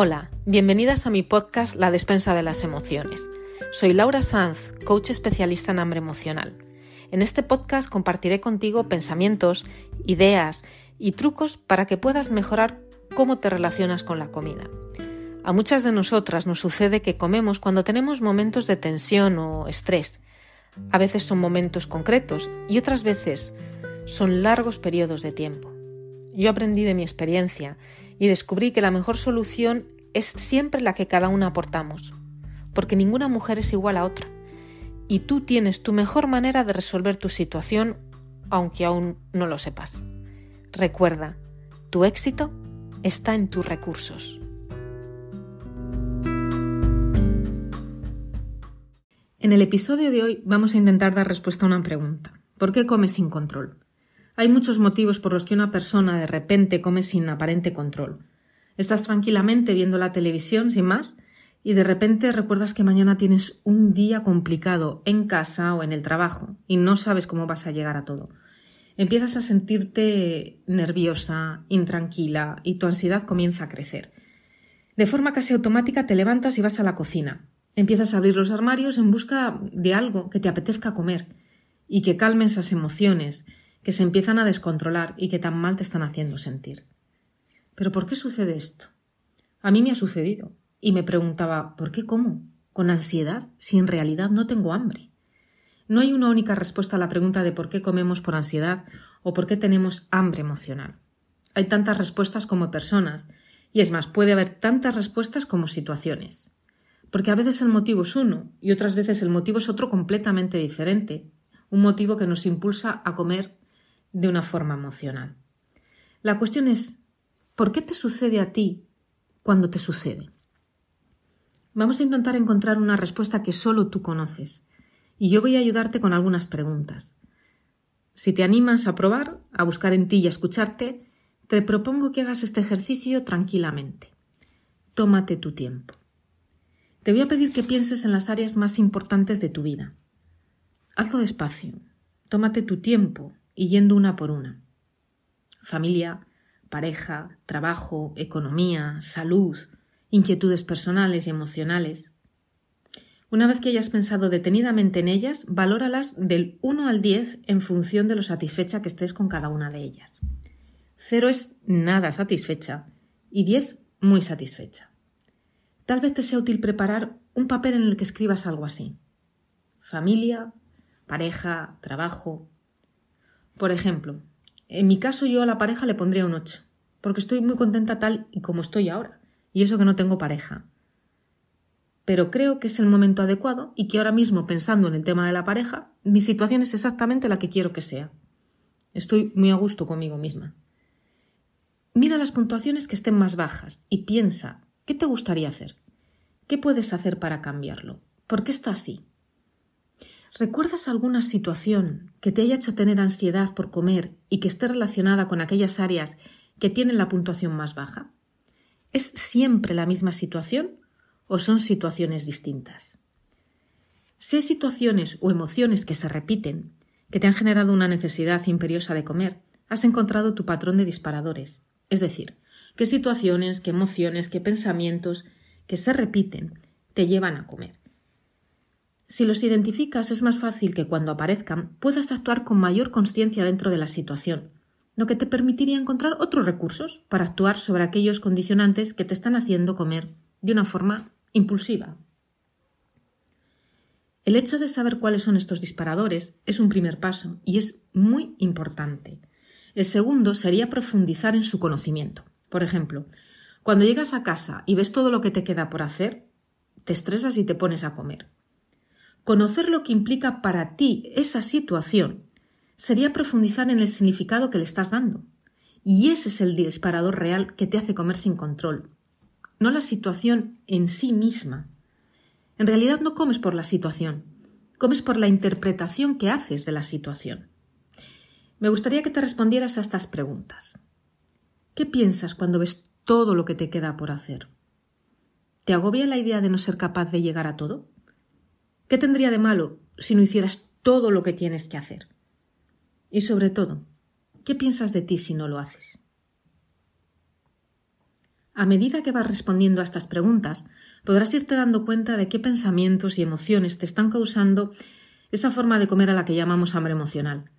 Hola, bienvenidas a mi podcast La despensa de las emociones. Soy Laura Sanz, coach especialista en hambre emocional. En este podcast compartiré contigo pensamientos, ideas y trucos para que puedas mejorar cómo te relacionas con la comida. A muchas de nosotras nos sucede que comemos cuando tenemos momentos de tensión o estrés. A veces son momentos concretos y otras veces son largos periodos de tiempo. Yo aprendí de mi experiencia y descubrí que la mejor solución es siempre la que cada una aportamos, porque ninguna mujer es igual a otra, y tú tienes tu mejor manera de resolver tu situación aunque aún no lo sepas. Recuerda, tu éxito está en tus recursos. En el episodio de hoy vamos a intentar dar respuesta a una pregunta. ¿Por qué comes sin control? Hay muchos motivos por los que una persona de repente come sin aparente control. Estás tranquilamente viendo la televisión sin más y de repente recuerdas que mañana tienes un día complicado en casa o en el trabajo y no sabes cómo vas a llegar a todo. Empiezas a sentirte nerviosa, intranquila y tu ansiedad comienza a crecer. De forma casi automática te levantas y vas a la cocina. Empiezas a abrir los armarios en busca de algo que te apetezca comer y que calme esas emociones que se empiezan a descontrolar y que tan mal te están haciendo sentir. Pero ¿por qué sucede esto? A mí me ha sucedido y me preguntaba ¿por qué como? Con ansiedad, si en realidad no tengo hambre. No hay una única respuesta a la pregunta de por qué comemos por ansiedad o por qué tenemos hambre emocional. Hay tantas respuestas como personas, y es más, puede haber tantas respuestas como situaciones. Porque a veces el motivo es uno y otras veces el motivo es otro completamente diferente, un motivo que nos impulsa a comer de una forma emocional. La cuestión es, ¿por qué te sucede a ti cuando te sucede? Vamos a intentar encontrar una respuesta que solo tú conoces, y yo voy a ayudarte con algunas preguntas. Si te animas a probar, a buscar en ti y a escucharte, te propongo que hagas este ejercicio tranquilamente. Tómate tu tiempo. Te voy a pedir que pienses en las áreas más importantes de tu vida. Hazlo despacio. Tómate tu tiempo y yendo una por una. Familia, pareja, trabajo, economía, salud, inquietudes personales y emocionales. Una vez que hayas pensado detenidamente en ellas, valóralas del 1 al 10 en función de lo satisfecha que estés con cada una de ellas. Cero es nada satisfecha y 10 muy satisfecha. Tal vez te sea útil preparar un papel en el que escribas algo así. Familia, pareja, trabajo, por ejemplo, en mi caso yo a la pareja le pondría un 8, porque estoy muy contenta tal y como estoy ahora, y eso que no tengo pareja. Pero creo que es el momento adecuado y que ahora mismo, pensando en el tema de la pareja, mi situación es exactamente la que quiero que sea. Estoy muy a gusto conmigo misma. Mira las puntuaciones que estén más bajas y piensa, ¿qué te gustaría hacer? ¿Qué puedes hacer para cambiarlo? ¿Por qué está así? ¿Recuerdas alguna situación que te haya hecho tener ansiedad por comer y que esté relacionada con aquellas áreas que tienen la puntuación más baja? ¿Es siempre la misma situación o son situaciones distintas? Si hay situaciones o emociones que se repiten, que te han generado una necesidad imperiosa de comer, has encontrado tu patrón de disparadores. Es decir, qué situaciones, qué emociones, qué pensamientos que se repiten te llevan a comer. Si los identificas es más fácil que cuando aparezcan puedas actuar con mayor conciencia dentro de la situación, lo que te permitiría encontrar otros recursos para actuar sobre aquellos condicionantes que te están haciendo comer de una forma impulsiva. El hecho de saber cuáles son estos disparadores es un primer paso y es muy importante. El segundo sería profundizar en su conocimiento. Por ejemplo, cuando llegas a casa y ves todo lo que te queda por hacer, te estresas y te pones a comer. Conocer lo que implica para ti esa situación sería profundizar en el significado que le estás dando. Y ese es el disparador real que te hace comer sin control, no la situación en sí misma. En realidad no comes por la situación, comes por la interpretación que haces de la situación. Me gustaría que te respondieras a estas preguntas. ¿Qué piensas cuando ves todo lo que te queda por hacer? ¿Te agobia la idea de no ser capaz de llegar a todo? ¿Qué tendría de malo si no hicieras todo lo que tienes que hacer? Y sobre todo, ¿qué piensas de ti si no lo haces? A medida que vas respondiendo a estas preguntas, podrás irte dando cuenta de qué pensamientos y emociones te están causando esa forma de comer a la que llamamos hambre emocional.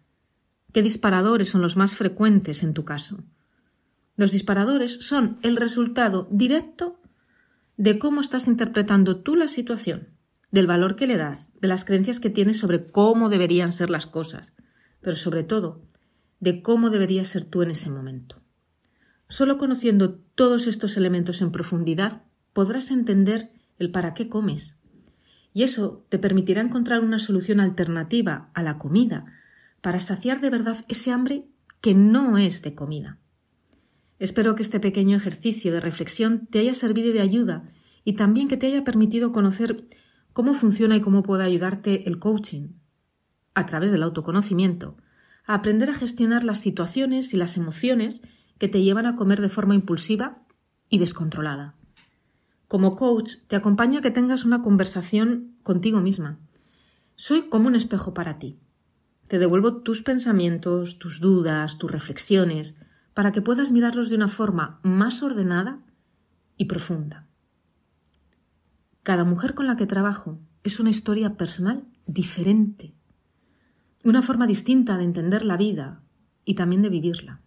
¿Qué disparadores son los más frecuentes en tu caso? Los disparadores son el resultado directo de cómo estás interpretando tú la situación, del valor que le das, de las creencias que tienes sobre cómo deberían ser las cosas, pero sobre todo de cómo deberías ser tú en ese momento. Solo conociendo todos estos elementos en profundidad podrás entender el para qué comes. Y eso te permitirá encontrar una solución alternativa a la comida para saciar de verdad ese hambre que no es de comida. Espero que este pequeño ejercicio de reflexión te haya servido de ayuda y también que te haya permitido conocer cómo funciona y cómo puede ayudarte el coaching a través del autoconocimiento a aprender a gestionar las situaciones y las emociones que te llevan a comer de forma impulsiva y descontrolada. Como coach te acompaño a que tengas una conversación contigo misma. Soy como un espejo para ti. Te devuelvo tus pensamientos, tus dudas, tus reflexiones, para que puedas mirarlos de una forma más ordenada y profunda. Cada mujer con la que trabajo es una historia personal diferente, una forma distinta de entender la vida y también de vivirla.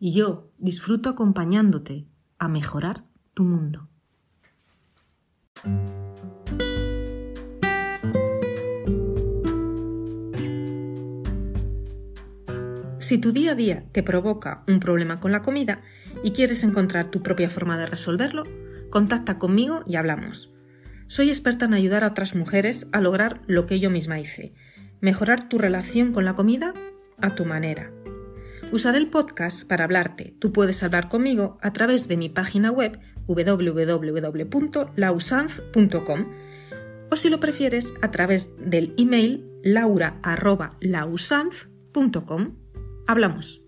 Y yo disfruto acompañándote a mejorar tu mundo. Si tu día a día te provoca un problema con la comida y quieres encontrar tu propia forma de resolverlo, contacta conmigo y hablamos. Soy experta en ayudar a otras mujeres a lograr lo que yo misma hice, mejorar tu relación con la comida a tu manera. Usaré el podcast para hablarte. Tú puedes hablar conmigo a través de mi página web www.lausanz.com o si lo prefieres a través del email laura.lausanz.com. Hablamos.